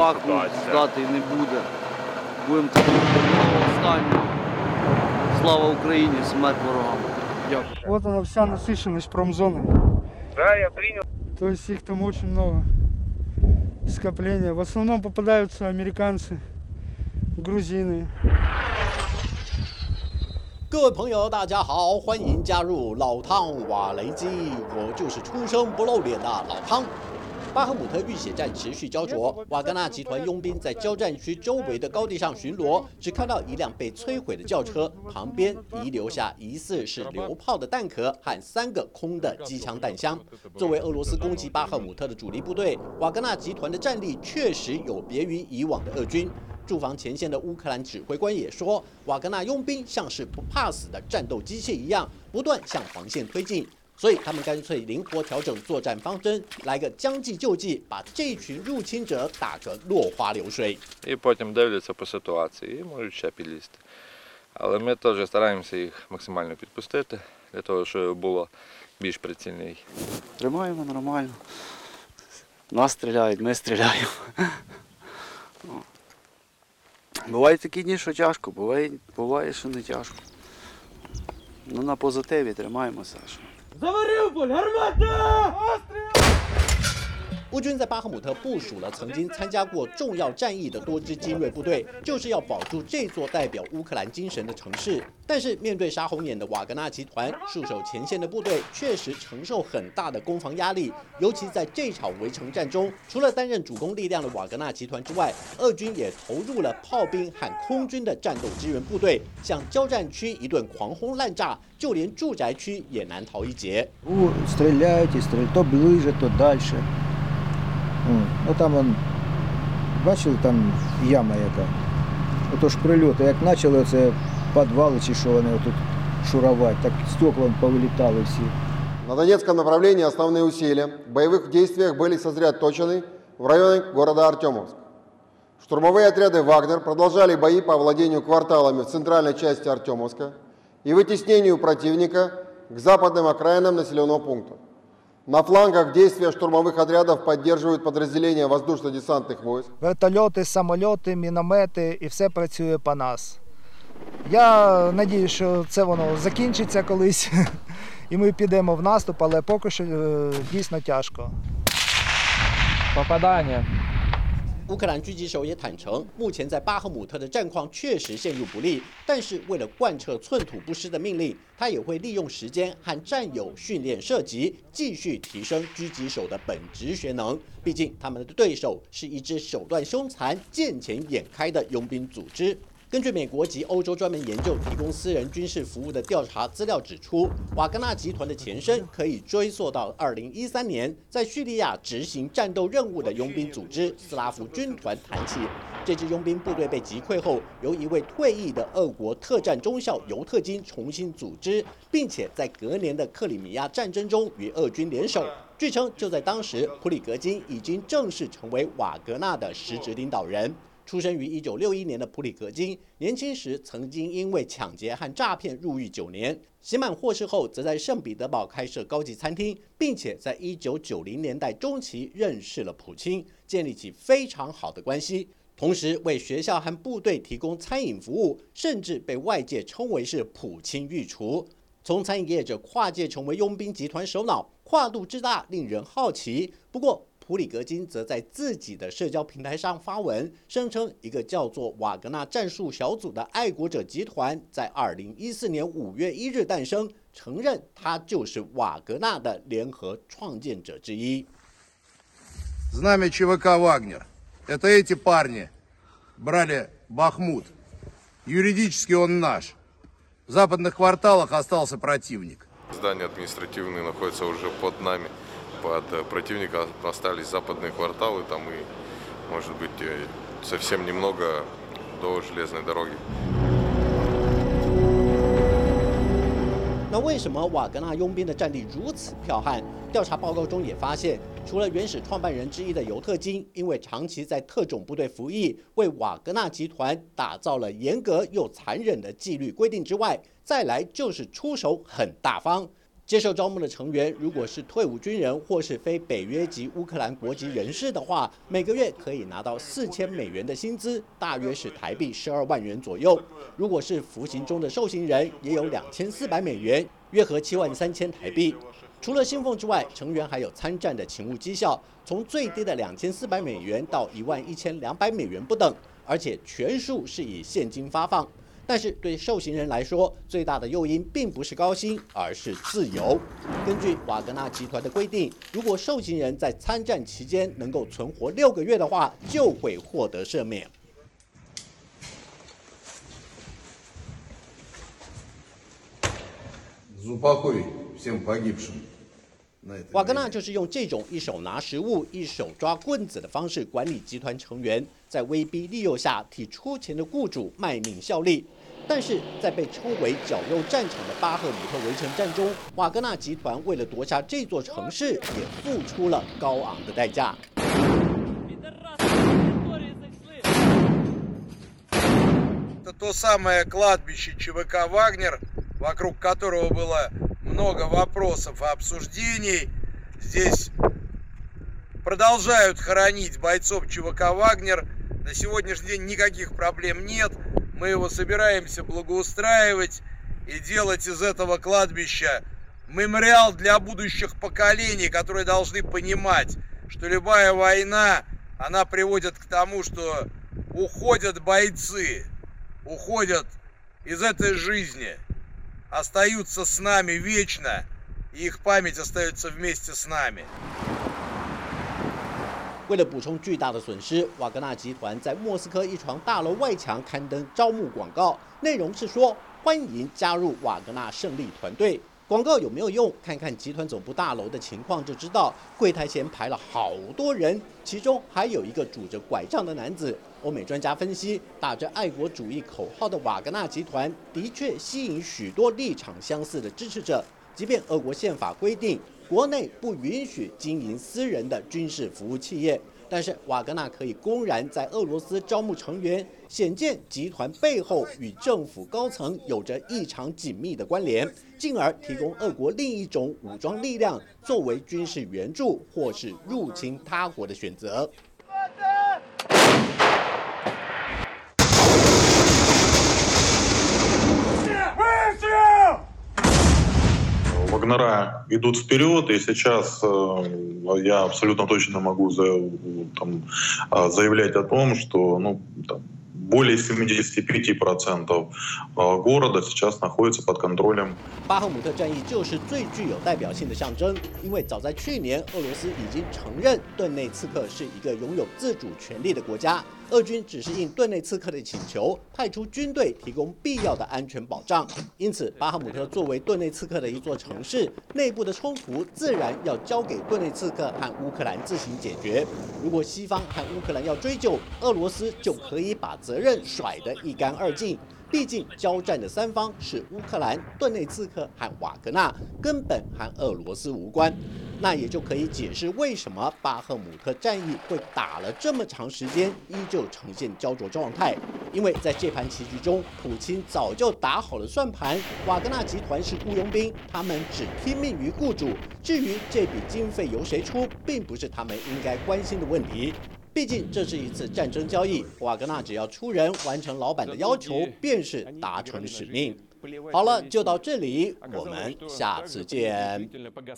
Собаку здати не буде. Будемо останнього. Слава Україні, смерть ворогам. Дякую. Вот она вся насыщенность промзоны. Да, я принял. То есть их там очень много. Скопления. В основном попадаются американцы, грузины. 各位朋友，大家好，欢迎加入老汤瓦雷基，我就是出生不露脸的老汤。 巴赫姆特浴血战持续焦灼，瓦格纳集团佣兵在交战区周围的高地上巡逻，只看到一辆被摧毁的轿车，旁边遗留下疑似是榴炮的弹壳和三个空的机枪弹箱。作为俄罗斯攻击巴赫姆特的主力部队，瓦格纳集团的战力确实有别于以往的俄军。驻防前线的乌克兰指挥官也说，瓦格纳佣兵像是不怕死的战斗机械一样，不断向防线推进。所以他们干脆灵活调整作战方针，来个将计就计，把这群入侵者打个落花流水。І потім дивляться по ситуації і можуть ще підлізти. Але ми теж стараємося їх максимально підпустити, для того, щоб було більш прицільний Тримаємо нормально. Нас стріляють, ми стріляємо. Ну. Бувають такі дні, що тяжко, буває, буває, що не тяжко. Ну на позитиві тримаємося. Заварив боль! Гармата! Остріл! 乌军在巴赫姆特部署了曾经参加过重要战役的多支精锐部队，就是要保住这座代表乌克兰精神的城市。但是面对杀红眼的瓦格纳集团，戍守前线的部队确实承受很大的攻防压力。尤其在这场围城战中，除了担任主攻力量的瓦格纳集团之外，俄军也投入了炮兵和空军的战斗支援部队，向交战区一顿狂轰滥炸，就连住宅区也难逃一劫。Ну там он, бачили, там яма яка. Отож прильоти, як почали це підвали чи що вони тут шурувати, так стекла повилітали всі. На Донецком направлении основные усилия в боевых действиях были сосредоточены в районе города Артемовск. Штурмовые отряды «Вагнер» продолжали бои по овладению кварталами в центральной части Артемовска и вытеснению противника к западным окраинам населенного пункта. На флангах действия штурмовых отрядов поддерживают подразделения воздушно-десантных войск. вертольоти, самольоти, міномети і все працює по нас. Я надіюсь, що це воно закінчиться колись, і ми підемо в наступ, але поки що е, дійсно тяжко. Попадание. 乌克兰狙击手也坦诚，目前在巴赫姆特的战况确实陷入不利，但是为了贯彻寸土不失的命令，他也会利用时间和战友训练射击，继续提升狙击手的本职学能。毕竟他们的对手是一支手段凶残、见钱眼开的佣兵组织。根据美国及欧洲专门研究提供私人军事服务的调查资料指出，瓦格纳集团的前身可以追溯到2013年在叙利亚执行战斗任务的佣兵组织斯拉夫军团谈起。这支佣兵部队被击溃后，由一位退役的俄国特战中校尤特金重新组织，并且在隔年的克里米亚战争中与俄军联手。据称，就在当时，普里格金已经正式成为瓦格纳的实职领导人。出生于1961年的普里格金，年轻时曾经因为抢劫和诈骗入狱九年，刑满获释后，则在圣彼得堡开设高级餐厅，并且在1990年代中期认识了普京，建立起非常好的关系。同时为学校和部队提供餐饮服务，甚至被外界称为是普京御厨。从餐饮业者跨界成为佣兵集团首脑，跨度之大令人好奇。不过，普里格金则在自己的社交平台上发文，声称一个叫做瓦格纳战术小组的爱国者集团在2014年5月1日诞生，承认他就是瓦格纳的联合创建者之一。 Знамя ЧВК «Вагнер». Это эти парни брали Бахмут. Юридически он наш. В западных кварталах остался противник. Здания административные находятся уже под нами. Под э, противника остались западные кварталы, там и, может быть, э, совсем немного до железной дороги. 那为什么瓦格纳佣兵的战力如此剽悍？调查报告中也发现，除了原始创办人之一的尤特金，因为长期在特种部队服役，为瓦格纳集团打造了严格又残忍的纪律规定之外，再来就是出手很大方。 接受招募的成员，如果是退伍军人或是非北约及乌克兰国籍人士的话，每个月可以拿到四千美元的薪资，大约是台币十二万元左右。如果是服刑中的受刑人，也有两千四百美元，约合七万三千台币。除了薪俸之外，成员还有参战的勤务绩效，从最低的两千四百美元到一万一千两百美元不等，而且全数是以现金发放。但是对受刑人来说最大的诱因并不是高薪而是自由。根据瓦格纳集团的规定如果受刑人在参战期间能够存活六个月的话就会获得赦免。瓦格纳就是用这种一手拿食物一手抓棍子的方式管理集团成员在威逼利诱下替出钱的雇主卖命效力。但是在被称为“绞肉战场”的巴赫姆特围城战中，瓦格纳集团为了夺下这座城市，也付出了高昂的代价。 Это то самое кладбище ЧВК «Вагнер», вокруг которого было много вопросов и обсуждений. Здесь продолжают хоронить бойцов ЧВК «Вагнер». На сегодняшний день никаких проблем нет. Мы его собираемся благоустраивать и делать из этого кладбища мемориал для будущих поколений, которые должны понимать, что любая война, она приводит к тому, что уходят бойцы, уходят из этой жизни, остаются с нами вечно, и их память остается вместе с нами. 为了补充巨大的损失，瓦格纳集团在莫斯科一幢大楼外墙刊登招募广告，内容是说欢迎加入瓦格纳胜利团队。广告有没有用？看看集团总部大楼的情况就知道。柜台前排了好多人，其中还有一个拄着拐杖的男子。欧美专家分析，打着爱国主义口号的瓦格纳集团的确吸引许多立场相似的支持者。即便俄国宪法规定国内不允许经营私人的军事服务企业，但是瓦格纳可以公然在俄罗斯招募成员，显见集团背后与政府高层有着异常紧密的关联，进而提供俄国另一种武装力量作为军事援助或是入侵他国的选择。Вагнера идут вперед, и сейчас э, я абсолютно точно могу за- там, а, заявлять о том, что ну, там, более 75% а, города сейчас находится под контролем 巴赫姆特战役就是最具有代表性的象征，因为早在去年，俄罗斯已经承认顿内茨克是一个拥有自主权利的国家。 俄军只是应顿内刺客的请求，派出军队提供必要的安全保障。因此，巴赫姆特作为顿内刺客的一座城市，内部的冲突自然要交给顿内刺客和乌克兰自行解决。如果西方和乌克兰要追究，俄罗斯就可以把责任甩得一干二净。毕竟交战的三方是乌克兰、顿内茨克和瓦格纳，根本和俄罗斯无关。那也就可以解释为什么巴赫姆特战役会打了这么长时间，依旧呈现焦灼状态。因为在这盘棋局中，普京早就打好了算盘，瓦格纳集团是雇佣兵，他们只听命于雇主。至于这笔经费由谁出，并不是他们应该关心的问题。毕竟这是一次战争交易，瓦格纳只要出人完成老板的要求，便是达成使命。好了，就到这里，我们下次见。